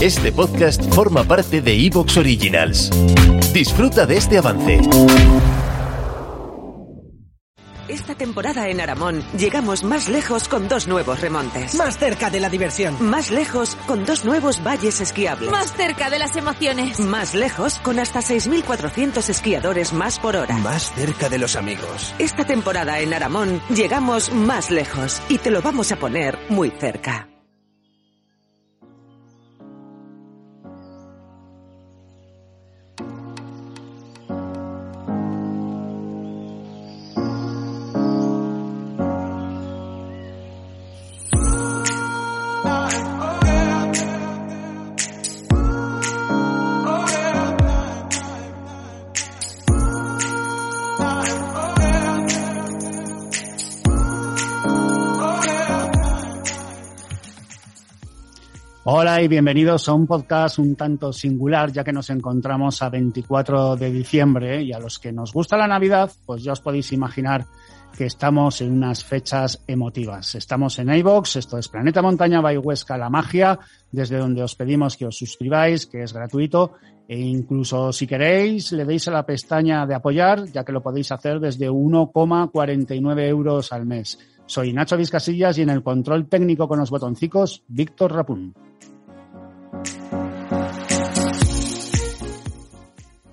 Este podcast forma parte de Evox Originals. Disfruta de este avance. Esta temporada en Aramón llegamos más lejos con dos nuevos remontes. Más cerca de la diversión. Más lejos con dos nuevos valles esquiables. Más cerca de las emociones. Más lejos con hasta 6.400 esquiadores más por hora. Más cerca de los amigos. Esta temporada en Aramón llegamos más lejos y te lo vamos a poner muy cerca. Hola y bienvenidos a un podcast un tanto singular, ya que nos encontramos a 24 de diciembre y a los que nos gusta la Navidad, pues ya os podéis imaginar que estamos en unas fechas emotivas. Estamos en iVox, esto es Planeta Montaña by Huesca La Magia, desde donde os pedimos que os suscribáis, que es gratuito, e incluso si queréis le deis a la pestaña de apoyar, ya que lo podéis hacer desde 1,49 euros al mes. Soy Nacho Vizcasillas y en el control técnico con los botoncicos, Víctor Rapún.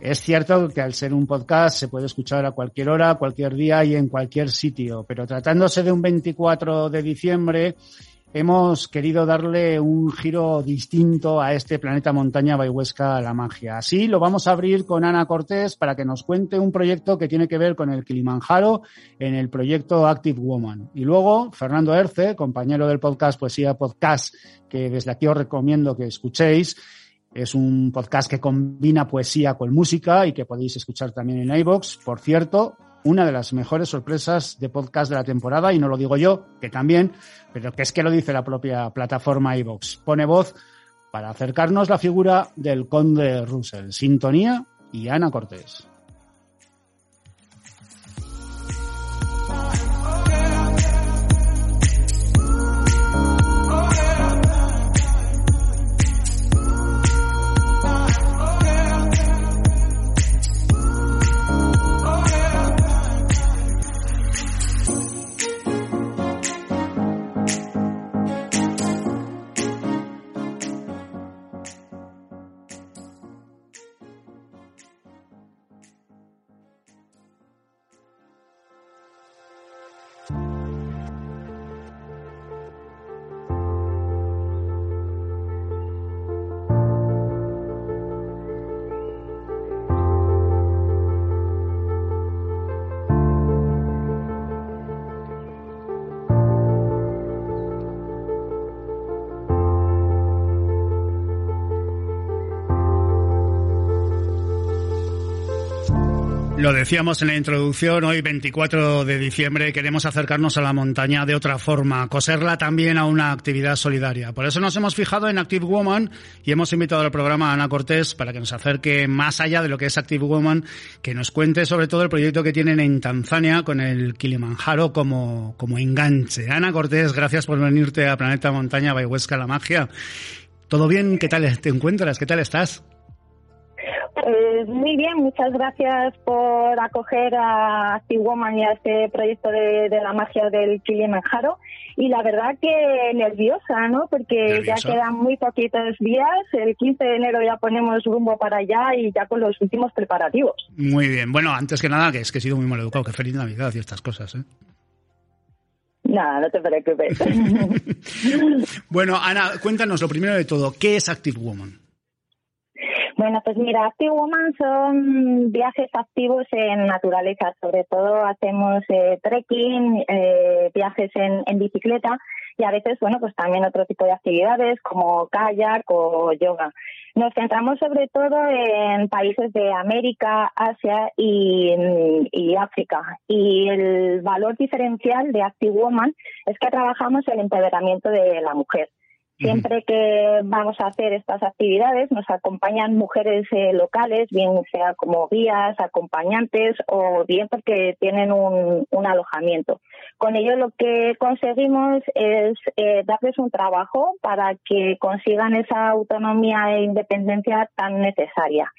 Es cierto que al ser un podcast se puede escuchar a cualquier hora, cualquier día y en cualquier sitio, pero tratándose de un 24 de diciembre, hemos querido darle un giro distinto a este planeta montaña Baihuesca la magia. Así lo vamos a abrir con Ana Cortés para que nos cuente un proyecto que tiene que ver con el Kilimanjaro en el proyecto Active Woman. Y luego Fernando Erce, compañero del podcast Poesía Podcast, que desde aquí os recomiendo que escuchéis, es un podcast que combina poesía con música y que podéis escuchar también en iVoox. Por cierto, una de las mejores sorpresas de podcast de la temporada, y no lo digo yo, que también, pero que es que lo dice la propia plataforma iVoox. Pone voz para acercarnos la figura del conde Russell, Sintonía y Ana Cortés. Bye. Lo decíamos en la introducción, hoy 24 de diciembre queremos acercarnos a la montaña de otra forma, coserla también a una actividad solidaria. Por eso nos hemos fijado en Active Woman y hemos invitado al programa a Ana Cortés para que nos acerque más allá de lo que es Active Woman, que nos cuente sobre todo el proyecto que tienen en Tanzania con el Kilimanjaro como, como enganche. Ana Cortés, gracias por venirte a Planeta Montaña Bayhuesca La Magia. ¿Todo bien? ¿Qué tal te encuentras? ¿Qué tal estás? Pues muy bien, muchas gracias por acoger a Woman y a este proyecto de, la magia del Kilimanjaro. Y la verdad que nerviosa, ¿no? Porque ya quedan muy poquitos días. El 15 de enero ya ponemos rumbo para allá y ya con los últimos preparativos. Muy bien. Bueno, antes que nada, que es que he sido muy mal educado, que feliz Navidad y estas cosas, ¿eh? Nada, no te preocupes. bueno, Ana, cuéntanos lo primero de todo, ¿qué es Active Woman? Bueno, pues mira, Active Woman son viajes activos en naturaleza. Sobre todo hacemos eh, trekking, eh, viajes en, bicicleta y a veces, bueno, pues también otro tipo de actividades como kayak o yoga. Nos centramos sobre todo en países de América, Asia y, y, África. Y el valor diferencial de Active Woman es que trabajamos el empoderamiento de la mujer. Siempre que vamos a hacer estas actividades nos acompañan mujeres eh, locales, bien sea como guías, acompañantes o bien porque tienen un, alojamiento. Con ello lo que conseguimos es eh, darles un trabajo para que consigan esa autonomía e independencia tan necesaria.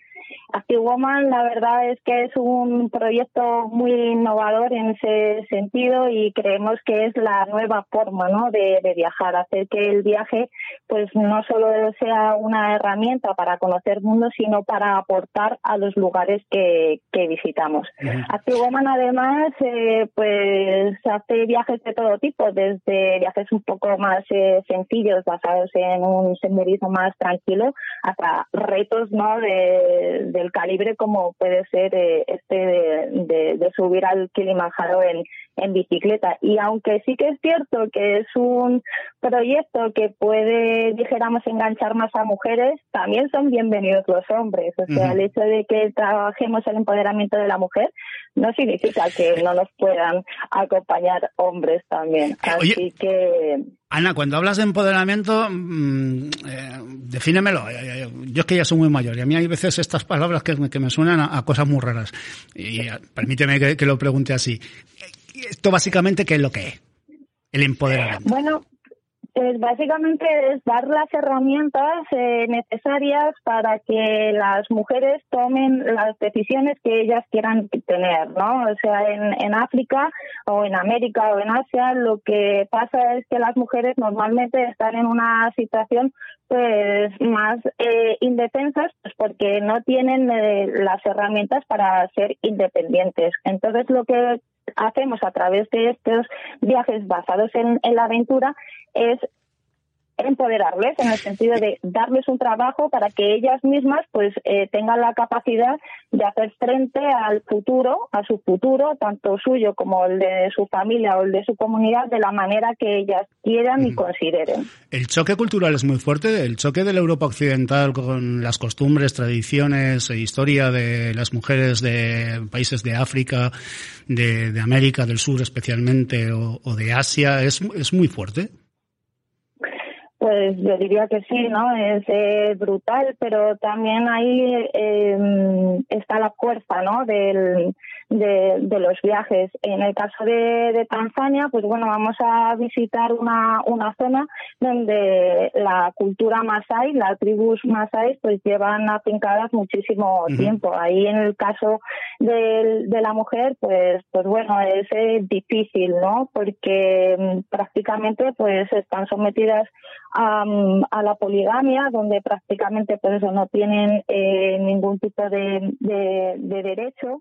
Active Woman, la verdad es que es un proyecto muy innovador en ese sentido y creemos que es la nueva forma ¿no? de, viajar, hacer que el viaje pues no solo sea una herramienta para conocer mundo, sino para aportar a los lugares que, visitamos. Active Woman además eh, pues hace viajes de todo tipo, desde viajes un poco más eh, sencillos, basados en un senderismo más tranquilo, hasta retos ¿no? de del calibre como puede ser eh, este de, subir al Kilimanjaro en, en bicicleta. Y aunque sí que es cierto que es un proyecto que puede, dijéramos, enganchar más a mujeres, también son bienvenidos los hombres. O sea, el hecho de que trabajemos el empoderamiento de la mujer no significa que no nos puedan acompañar hombres también. Eh, Así que Ana, cuando hablas de empoderamiento, mm, eh, defínemelo. Eh, eh, yo es que ya soy muy mayor y a mí hay veces estas palabras que, me suenan a, cosas muy raras. Y permíteme que, lo pregunte así. Esto básicamente, ¿qué es lo que es? El empoderamiento. Bueno, pues básicamente es dar las herramientas eh, necesarias para que las mujeres tomen las decisiones que ellas quieran tener, ¿no? O sea, en, en África o en América o en Asia lo que pasa es que las mujeres normalmente están en una situación pues más eh, indefensas pues porque no tienen eh, las herramientas para ser independientes. Entonces lo que hacemos a través de estos viajes basados en, en la aventura es empoderarles en el sentido de darles un trabajo para que ellas mismas pues eh, tengan la capacidad de hacer frente al futuro, a su futuro, tanto suyo como el de su familia o el de su comunidad, de la manera que ellas quieran y consideren. El choque cultural es muy fuerte, el choque de la Europa occidental con las costumbres, tradiciones e historia de las mujeres de países de África, de, América del Sur especialmente o, o de Asia es, es muy fuerte. Pues yo diría que sí, ¿no? Es eh, brutal, pero también ahí eh, está la fuerza, ¿no? Del, de, de, los viajes. En el caso de, de, Tanzania, pues bueno, vamos a visitar una, una zona donde la cultura masái, las tribus masái, pues llevan afincadas muchísimo tiempo. Ahí en el caso de, de la mujer, pues, pues bueno, es eh, difícil, ¿no? Porque mm, prácticamente pues están sometidas a, a, la poligamia, donde prácticamente pues eso no tienen eh, ningún tipo de, de, de derecho